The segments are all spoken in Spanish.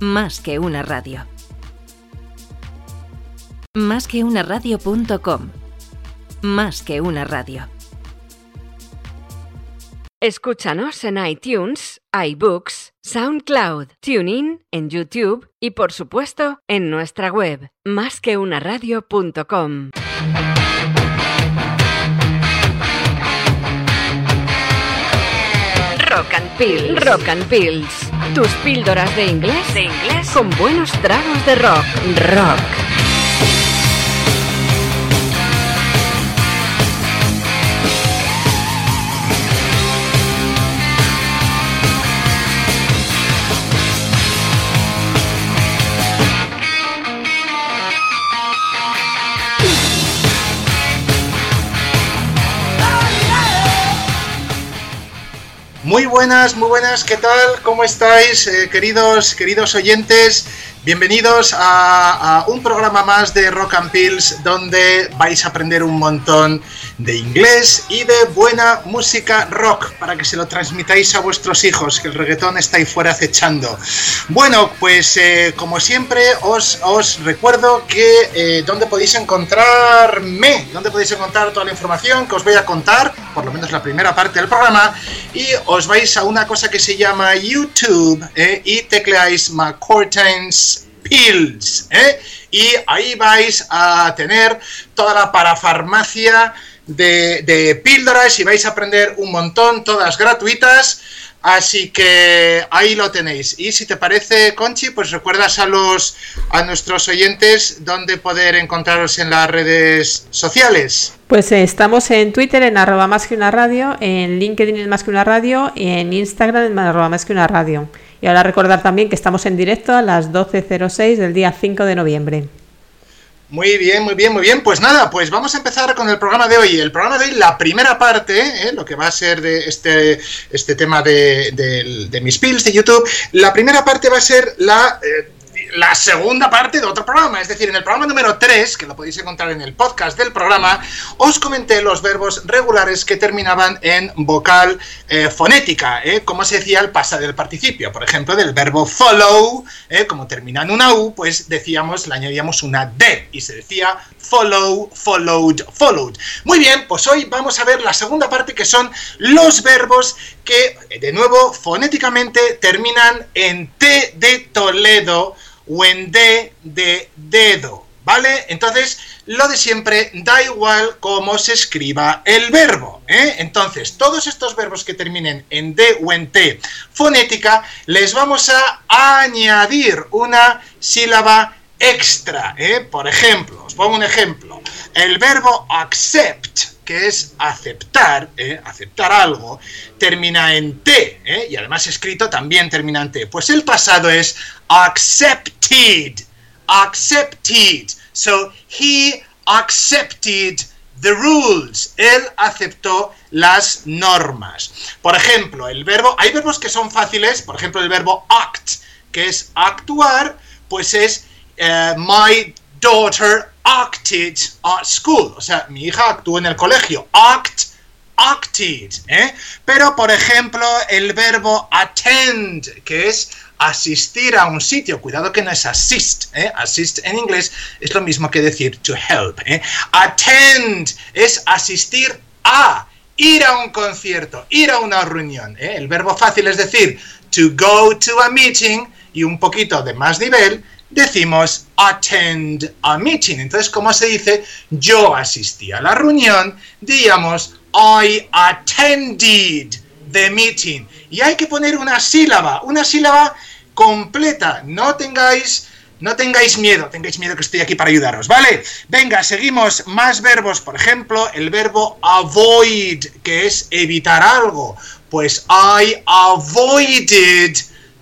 Más que una radio. Más que una radio.com. Más que una radio. Escúchanos en iTunes, iBooks, SoundCloud, TuneIn, en YouTube y por supuesto en nuestra web, másqueunaradio.com. Rock and Pills. Rock and Pills. Tus píldoras de inglés. De inglés. Con buenos tragos de rock. Rock. Muy buenas, muy buenas, ¿qué tal? ¿Cómo estáis, eh, queridos, queridos oyentes? Bienvenidos a, un programa más de Rock and Pills donde vais a aprender un montón de inglés y de buena música rock para que se lo transmitáis a vuestros hijos, que el reggaetón está ahí fuera acechando. Bueno, pues eh, como siempre os, os recuerdo que eh, donde podéis encontrarme, donde podéis encontrar toda la información que os voy a contar, por lo menos la primera parte del programa, y os vais a una cosa que se llama YouTube eh, y tecleáis McCourtains Pills. ¿eh? Y ahí vais a tener toda la parafarmacia de, píldoras y vais a aprender un montón, todas gratuitas. Así que ahí lo tenéis. Y si te parece, Conchi, pues recuerdas a los a nuestros oyentes dónde poder encontraros en las redes sociales. Pues eh, estamos en Twitter en arroba más que una radio, en LinkedIn en más que una radio y en Instagram en arroba más que una radio. Y ahora recordar también que estamos en directo a las 12.06 del día 5 de noviembre. Muy bien, muy bien, muy bien. Pues nada, pues vamos a empezar con el programa de hoy. El programa de hoy, la primera parte, ¿eh? lo que va a ser de este, este tema de, de, mis pills de YouTube, la primera parte va a ser la... Eh, la segunda parte de otro programa. Es decir, en el programa número 3, que lo podéis encontrar en el podcast del programa, os comenté los verbos regulares que terminaban en vocal eh, fonética, ¿eh? como se decía el pasado del participio. Por ejemplo, del verbo follow, ¿eh? como termina en una U, pues decíamos, le añadíamos una D y se decía follow, followed, followed. Muy bien, pues hoy vamos a ver la segunda parte que son los verbos que, de nuevo, fonéticamente terminan en T de Toledo o en D de dedo, ¿vale? Entonces, lo de siempre, da igual cómo se escriba el verbo, ¿eh? Entonces, todos estos verbos que terminen en D o en T fonética, les vamos a añadir una sílaba extra, ¿eh? Por ejemplo, os pongo un ejemplo, el verbo accept, que es aceptar, ¿eh? aceptar algo, termina en T, ¿eh? y además escrito también termina en T. Pues el pasado es accepted, accepted. So, he accepted the rules. Él aceptó las normas. Por ejemplo, el verbo, hay verbos que son fáciles, por ejemplo, el verbo act, que es actuar, pues es eh, my daughter acted at school. O sea, mi hija actuó en el colegio. Act, acted. ¿eh? Pero, por ejemplo, el verbo attend, que es asistir a un sitio. Cuidado que no es assist. ¿eh? Assist en inglés es lo mismo que decir to help. ¿eh? Attend es asistir a. Ir a un concierto, ir a una reunión. ¿eh? El verbo fácil es decir to go to a meeting y un poquito de más nivel decimos attend a meeting. Entonces, ¿cómo se dice? Yo asistí a la reunión, digamos I attended the meeting. Y hay que poner una sílaba, una sílaba completa. No tengáis no tengáis miedo, tengáis miedo que estoy aquí para ayudaros, ¿vale? Venga, seguimos más verbos, por ejemplo, el verbo avoid, que es evitar algo. Pues I avoided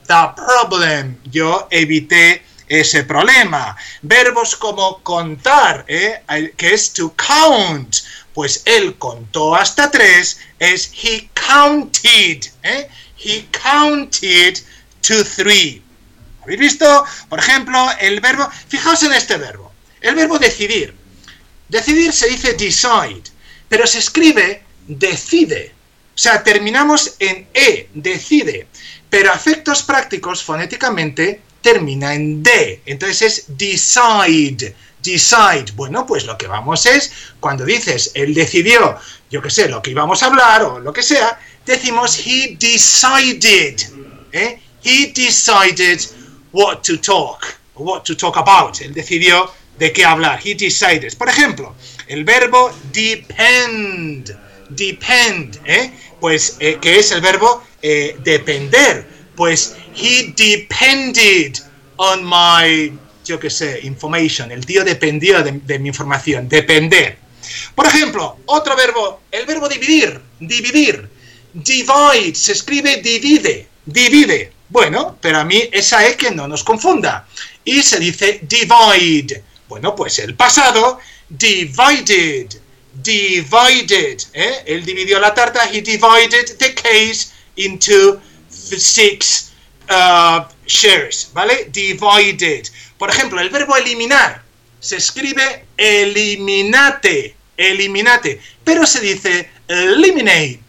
the problem. Yo evité ese problema. Verbos como contar, ¿eh? que es to count, pues él contó hasta tres, es he counted, ¿eh? he counted to three. ¿Habéis visto? Por ejemplo, el verbo, fijaos en este verbo, el verbo decidir. Decidir se dice decide, pero se escribe decide. O sea, terminamos en E, decide. Pero a efectos prácticos, fonéticamente, termina en D. Entonces es decide. Decide. Bueno, pues lo que vamos es, cuando dices, él decidió, yo qué sé, lo que íbamos a hablar o lo que sea, decimos he decided. ¿eh? He decided what to talk, what to talk about. Él decidió de qué hablar. He decided. Por ejemplo, el verbo depend. Depend, ¿eh? Pues, eh, que es el verbo eh, depender. Pues, he depended on my, yo qué sé, information. El tío dependió de, de mi información. Depender. Por ejemplo, otro verbo, el verbo dividir. Dividir. Divide, se escribe divide. Divide. Bueno, pero a mí esa es que no nos confunda. Y se dice divide. Bueno, pues el pasado, divided, divided, ¿eh? Él dividió la tarta, he divided the case into six uh, shares, ¿vale? Divided. Por ejemplo, el verbo eliminar se escribe eliminate, eliminate, pero se dice eliminate,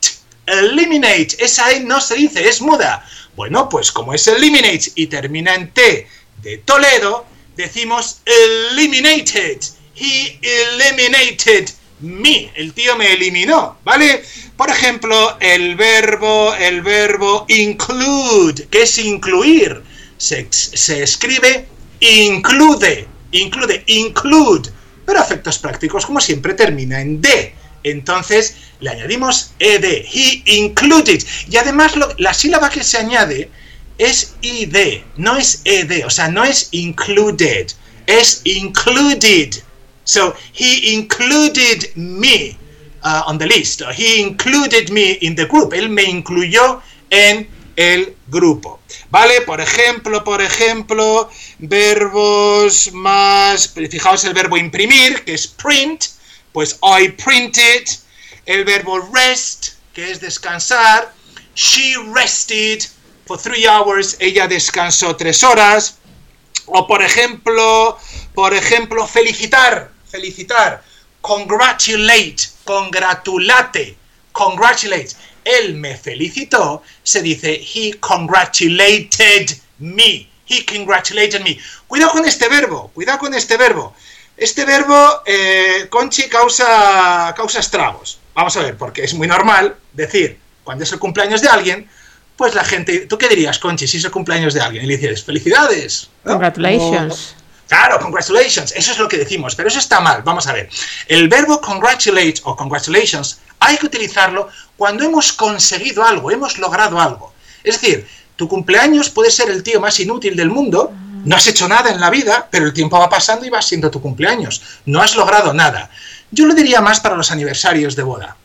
eliminate. Esa E no se dice, es muda. Bueno, pues como es eliminate y termina en T de Toledo, decimos eliminated. He eliminated me. El tío me eliminó, ¿vale? Por ejemplo, el verbo, el verbo include, que es incluir, se, escribe include, include, include, pero efectos prácticos, como siempre, termina en D. Entonces le añadimos ed, he included. Y además la sílaba que se añade es id, no es ed, o sea, no es included, es included. So he included me uh, on the list. He included me in the group. Él me incluyó en el grupo. ¿Vale? Por ejemplo, por ejemplo, verbos más. Fijaos el verbo imprimir, que es print. Pues I printed. El verbo rest, que es descansar. She rested for three hours. Ella descansó tres horas. O por ejemplo, por ejemplo, felicitar. Felicitar. Congratulate. Congratulate. Congratulate. Él me felicitó. Se dice he congratulated me. He congratulated me. Cuidado con este verbo. Cuidado con este verbo. Este verbo, eh, Conchi, causa, causa estragos. Vamos a ver, porque es muy normal decir, cuando es el cumpleaños de alguien, pues la gente. ¿Tú qué dirías, Conchi, si es el cumpleaños de alguien? Y le dices, felicidades. ¿no? Congratulations. Claro, congratulations, eso es lo que decimos, pero eso está mal. Vamos a ver. El verbo congratulate o congratulations hay que utilizarlo cuando hemos conseguido algo, hemos logrado algo. Es decir, tu cumpleaños puede ser el tío más inútil del mundo, no has hecho nada en la vida, pero el tiempo va pasando y va siendo tu cumpleaños. No has logrado nada. Yo lo diría más para los aniversarios de boda.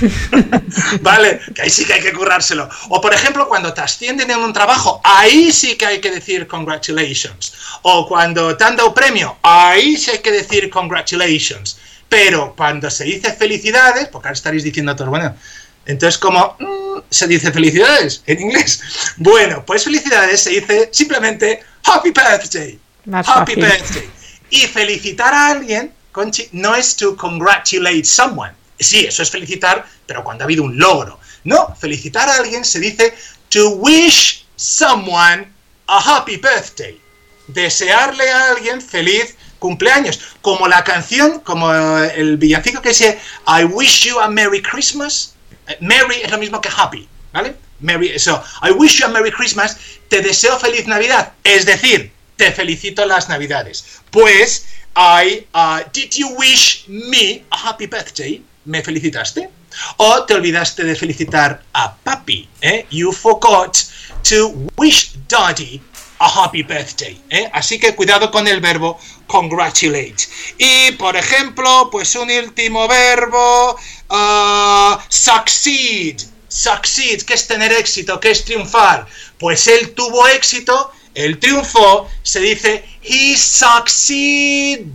Vale, que ahí sí que hay que currárselo. O por ejemplo, cuando te ascienden en un trabajo, ahí sí que hay que decir congratulations. O cuando te han dado premio, ahí sí hay que decir congratulations. Pero cuando se dice felicidades, porque ahora estaréis diciendo todos, bueno, entonces como mm, se dice felicidades en inglés. Bueno, pues felicidades se dice simplemente happy birthday. Más happy fácil. birthday. Y felicitar a alguien, Conchi, no es to congratulate someone. Sí, eso es felicitar, pero cuando ha habido un logro. No, felicitar a alguien se dice to wish someone a happy birthday. Desearle a alguien feliz cumpleaños. Como la canción, como el villancico que dice I wish you a Merry Christmas. Eh, Merry es lo mismo que happy, ¿vale? Merry, so, I wish you a Merry Christmas. Te deseo feliz Navidad. Es decir, te felicito las Navidades. Pues, I, uh, did you wish me a happy birthday? ¿Me felicitaste? O te olvidaste de felicitar a papi, ¿eh? You forgot to wish daddy a happy birthday, ¿eh? Así que cuidado con el verbo congratulate. Y, por ejemplo, pues un último verbo, uh, succeed. Succeed, que es tener éxito, que es triunfar. Pues él tuvo éxito, él triunfó, se dice he succeeded.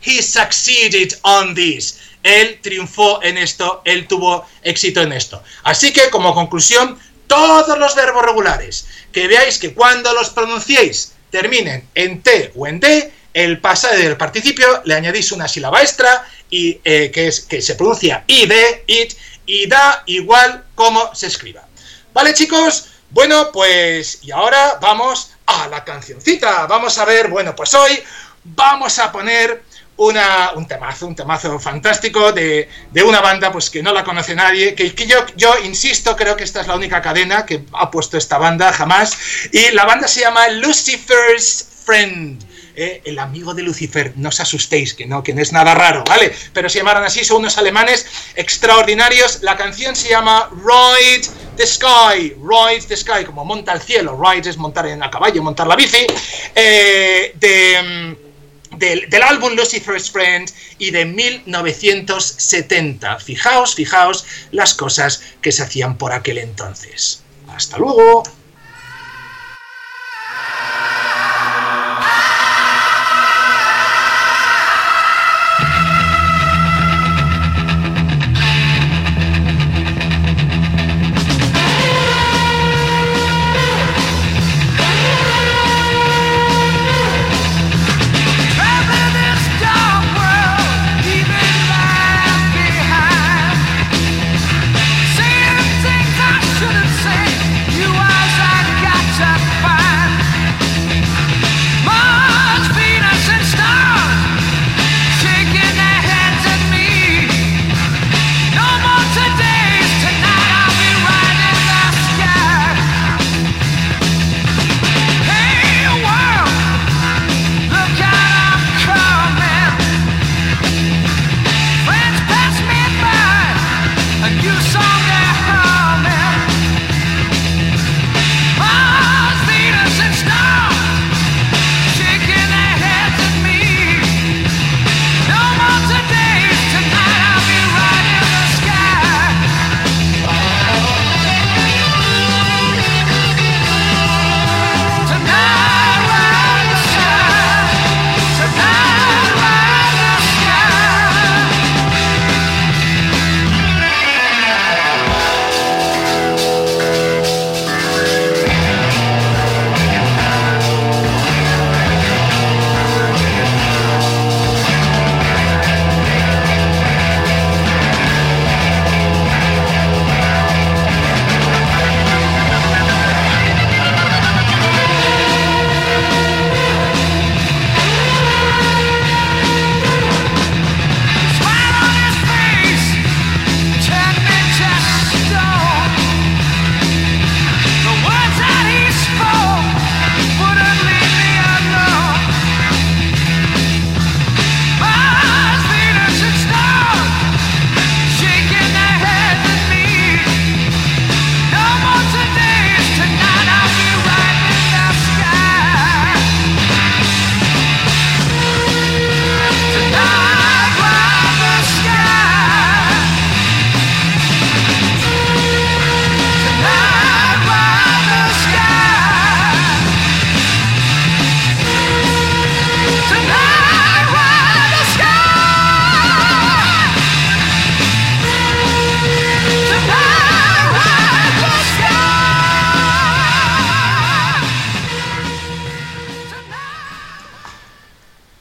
He succeeded on this. Él triunfó en esto, él tuvo éxito en esto. Así que, como conclusión, todos los verbos regulares que veáis que cuando los pronunciéis terminen en T o en D, el pasado del participio le añadís una sílaba extra y eh, que es que se pronuncia id, it y da igual como se escriba. ¿Vale, chicos? Bueno, pues y ahora vamos a ¡Ah, la cancioncita! Vamos a ver, bueno, pues hoy vamos a poner una, un temazo, un temazo fantástico de, de, una banda pues que no la conoce nadie, que, que, yo, yo insisto, creo que esta es la única cadena que ha puesto esta banda jamás, y la banda se llama Lucifer's Friend. Eh, el amigo de Lucifer, no os asustéis, que no, que no es nada raro, ¿vale? Pero se llamaron así, son unos alemanes extraordinarios. La canción se llama Ride the Sky, Ride the Sky, como monta el cielo, ride es montar en a caballo, montar la bici, eh, de del, del, álbum Lucifer's Friend y de 1970. Fijaos, fijaos las cosas que se hacían por aquel entonces. Hasta luego.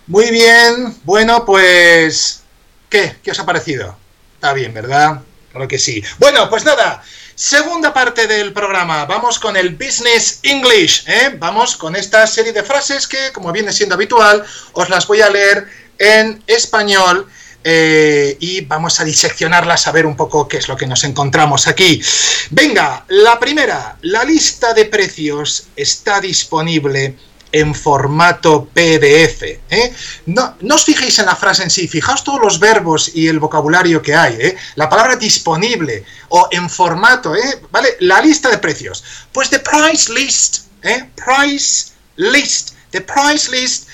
Muy bien, bueno, pues... ¿Qué? ¿Qué os ha parecido? Está bien, ¿verdad? Claro que sí. Bueno, pues nada, segunda parte del programa. Vamos con el Business English. ¿eh? Vamos con esta serie de frases que, como viene siendo habitual, os las voy a leer en español. Eh, y vamos a diseccionarlas a ver un poco qué es lo que nos encontramos aquí. Venga, la primera, la lista de precios está disponible en formato PDF. ¿eh? No, no, os fijéis en la frase en sí, fijaos todos los verbos y el vocabulario que hay. ¿eh? La palabra disponible o en formato, ¿eh? ¿vale? La lista de precios. Pues the price list, ¿eh? price list. The price list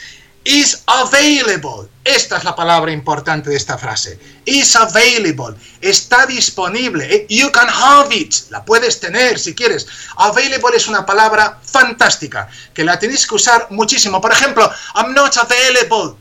is available. Esta es la palabra importante de esta frase. Is available. Está disponible. Eh, you can have it. La puedes tener si quieres. Available es una palabra fantástica que la tenéis que usar muchísimo. Por ejemplo, I'm not available.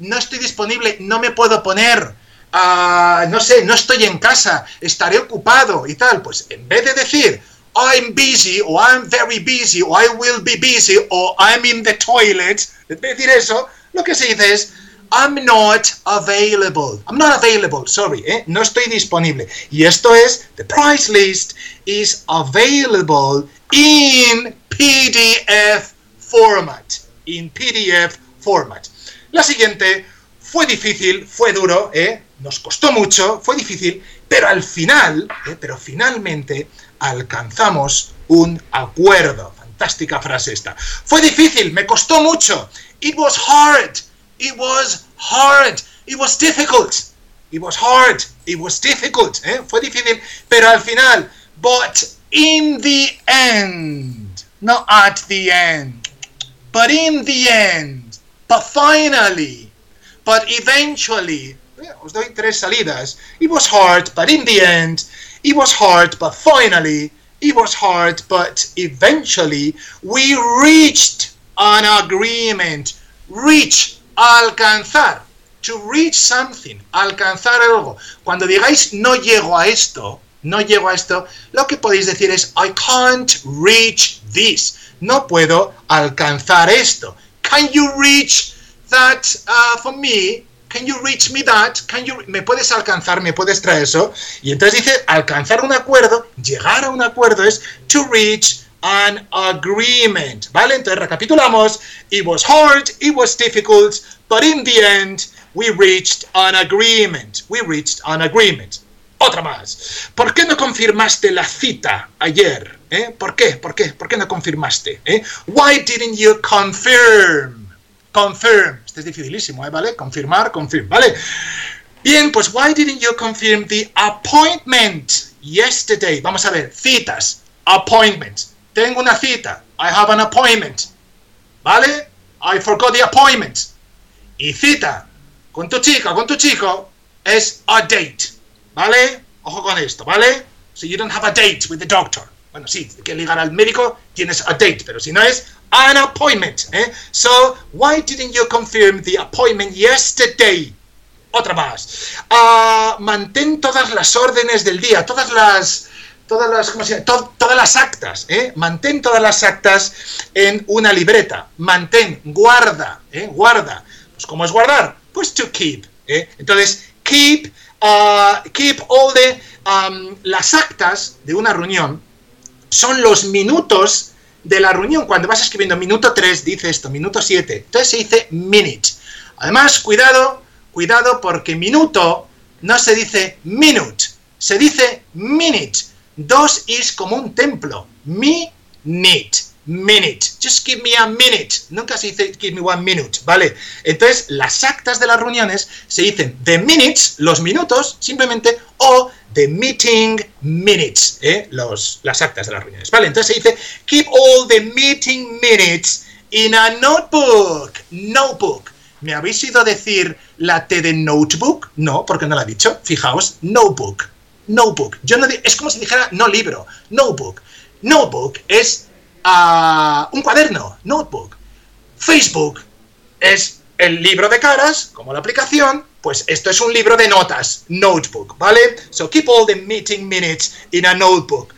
No estoy disponible. No me puedo poner. Uh, no sé, no estoy en casa. Estaré ocupado y tal. Pues en vez de decir I'm busy o I'm very busy o I will be busy o I'm in the toilet, en vez de decir eso, lo que se dice es I'm not available. I'm not available, sorry, ¿eh? no estoy disponible. Y esto es, the price list is available in PDF format. In PDF format. La siguiente fue difícil, fue duro, ¿eh? nos costó mucho, fue difícil, pero al final, ¿eh? pero finalmente alcanzamos un acuerdo. Fantástica frase esta. Fue difícil, me costó mucho. It was hard. It was hard. It was difficult. It was hard. It was difficult. ¿eh? Fue difícil, pero al final. But in the end. Not at the end. But in the end. But finally. But eventually. Os doy tres salidas. It was hard, but in the end. It was hard, but finally. It was hard, but eventually. We reached an agreement. Reach. Alcanzar. To reach something. Alcanzar algo. Cuando digáis no llego a esto. No llego a esto. Lo que podéis decir es I can't reach this. No puedo alcanzar esto. Can you reach that uh, for me? Can you reach me that? Can you me puedes alcanzar, me puedes traer eso? Y entonces dice alcanzar un acuerdo, llegar a un acuerdo es to reach an agreement, ¿vale? Entonces recapitulamos, it was hard, it was difficult, but in the end we reached an agreement. We reached an agreement. Otra más. ¿Por qué no confirmaste la cita ayer? ¿Eh? ¿Por qué? ¿Por qué? ¿Por qué no confirmaste? ¿Eh? Why didn't you confirm? Confirm. Es dificilísimo, ¿eh? ¿vale? Confirmar, confirm, ¿vale? Bien, pues why didn't you confirm the appointment yesterday? Vamos a ver, citas, appointments. Tengo una cita. I have an appointment. ¿Vale? I forgot the appointment. Y cita con tu chica, con tu chico, es a date. ¿Vale? Ojo con esto, ¿vale? So you don't have a date with the doctor. Bueno, sí, que ligar al médico tienes a date, pero si no es an appointment. ¿eh? So, why didn't you confirm the appointment yesterday? Otra más. Uh, mantén todas las órdenes del día, todas las todas las, ¿cómo se llama? To todas las actas, ¿eh? mantén todas las actas en una libreta, mantén, guarda, ¿eh? guarda. Pues ¿cómo es guardar? Pues to keep. ¿eh? Entonces, keep, uh, keep all the, las actas de una reunión son los minutos de la reunión. Cuando vas escribiendo minuto 3, dice esto, minuto 7. Entonces se dice minute. Además, cuidado, cuidado porque minuto no se dice minute, se dice minute. Dos is como un templo. Minute. Minute. Just give me a minute. Nunca se dice give me one minute, ¿vale? Entonces, las actas de las reuniones se dicen the minutes, los minutos, simplemente, o the meeting minutes, ¿eh? Los, las actas de las reuniones, ¿vale? Entonces se dice keep all the meeting minutes in a notebook. Notebook. ¿Me habéis ido a decir la T de notebook? No, porque no la he dicho. Fijaos, notebook notebook. Yo no, es como si dijera no libro, notebook. Notebook es uh, un cuaderno, notebook. Facebook es el libro de caras, como la aplicación, pues esto es un libro de notas, notebook, ¿vale? So keep all the meeting minutes in a notebook.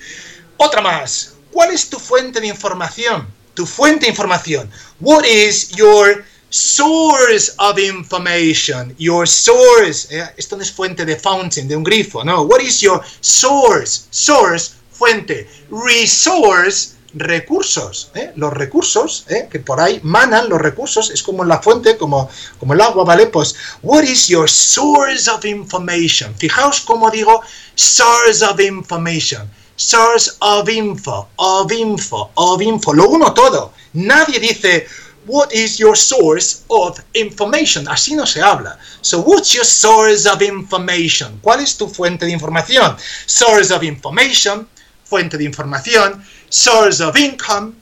Otra más. ¿Cuál es tu fuente de información? Tu fuente de información. What is your source of information, your source, eh, esto no es fuente de fountain, de un grifo, no, what is your source, source, fuente, resource, recursos, eh, los recursos, eh, que por ahí manan los recursos, es como la fuente, como, como el agua, ¿vale? Pues, what is your source of information? Fijaos cómo digo source of information, source of info, of info, of info, lo uno todo, nadie dice, what is your source of information? Así no se habla. So, what's your source of information? ¿Cuál es tu fuente de información? Source of information, fuente de información. Source of income,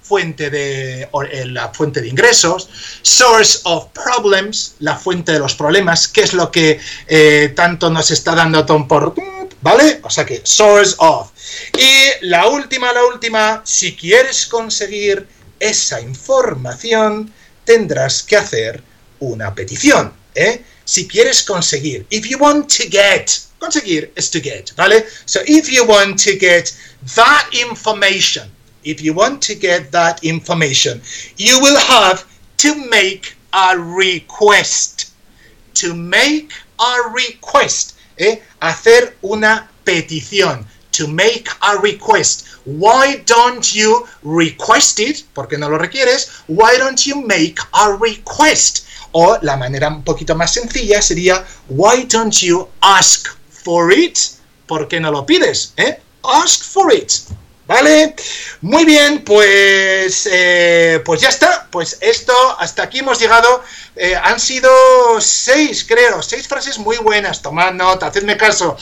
fuente de eh, la fuente de ingresos. Source of problems, la fuente de los problemas, que es lo que eh, tanto nos está dando Tom por ¿Vale? O sea que source of. Y la última, la última, si quieres conseguir esa información, tendrás que hacer una petición. ¿eh? Si quieres conseguir, if you want to get, conseguir es to get, ¿vale? So if you want to get that information, if you want to get that information, you will have to make a request. To make a request, ¿eh? hacer una petición. to make a request. Why don't you request it? Porque no lo requieres. Why don't you make a request? O la manera un poquito más sencilla sería Why don't you ask for it? ¿Por qué no lo pides? ¿Eh? Ask for it. ¿Vale? Muy bien, pues, eh, pues ya está. Pues esto, hasta aquí hemos llegado. Eh, han sido seis, creo, seis frases muy buenas. Tomad nota, hacedme caso.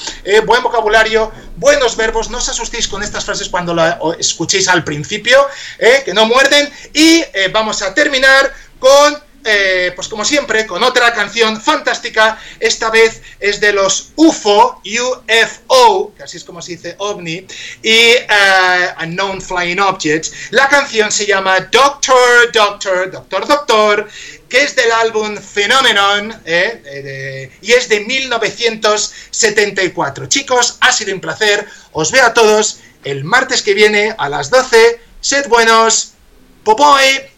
Buen vocabulario, buenos verbos. No os asustéis con estas frases cuando las escuchéis al principio, que no muerden. Y vamos a terminar con eh, pues como siempre, con otra canción fantástica. Esta vez es de los UFO, UFO, que así es como se dice ovni, y uh, Unknown Flying Objects. La canción se llama Doctor, Doctor, Doctor, Doctor, que es del álbum Phenomenon eh, y es de 1974. Chicos, ha sido un placer. Os veo a todos el martes que viene a las 12. Sed buenos. Popoy.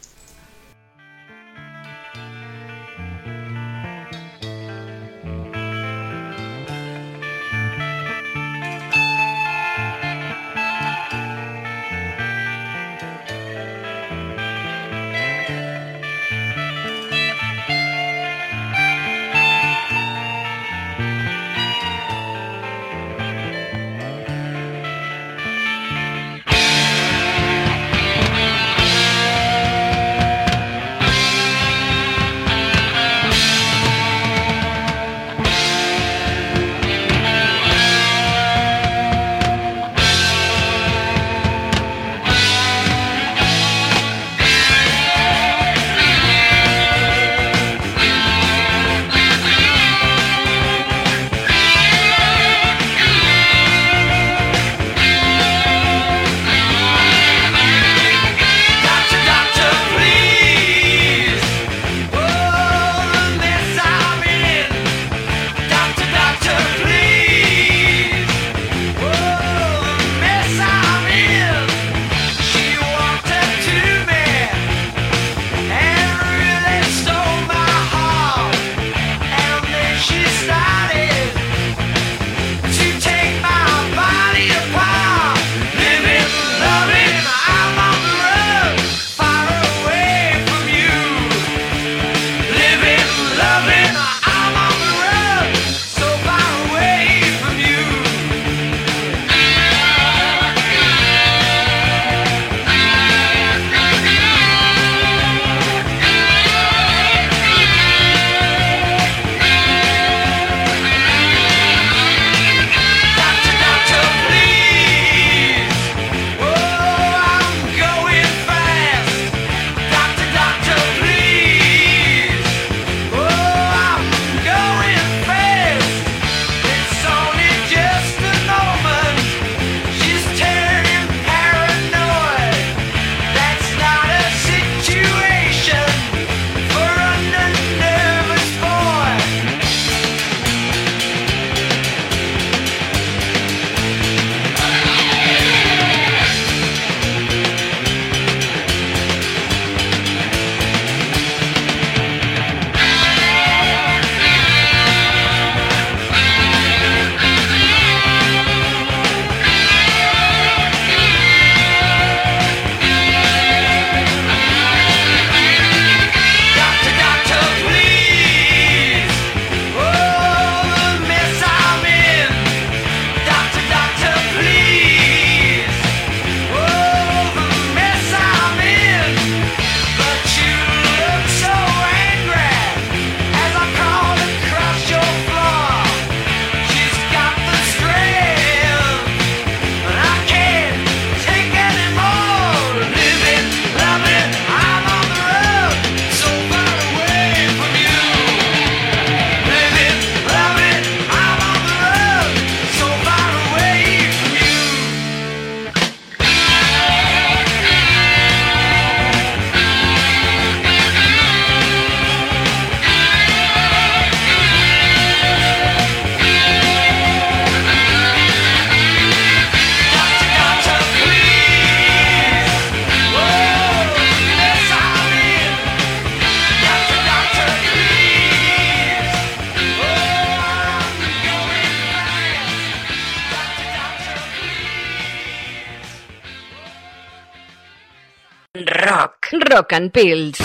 Rock and Pills.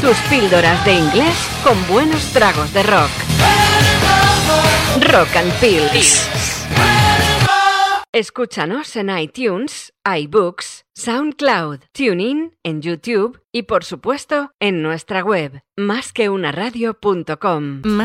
Tus píldoras de inglés con buenos tragos de rock. Rock and Pills. Escúchanos en iTunes, iBooks, SoundCloud, TuneIn, en YouTube y por supuesto en nuestra web, másqueunaradio.com.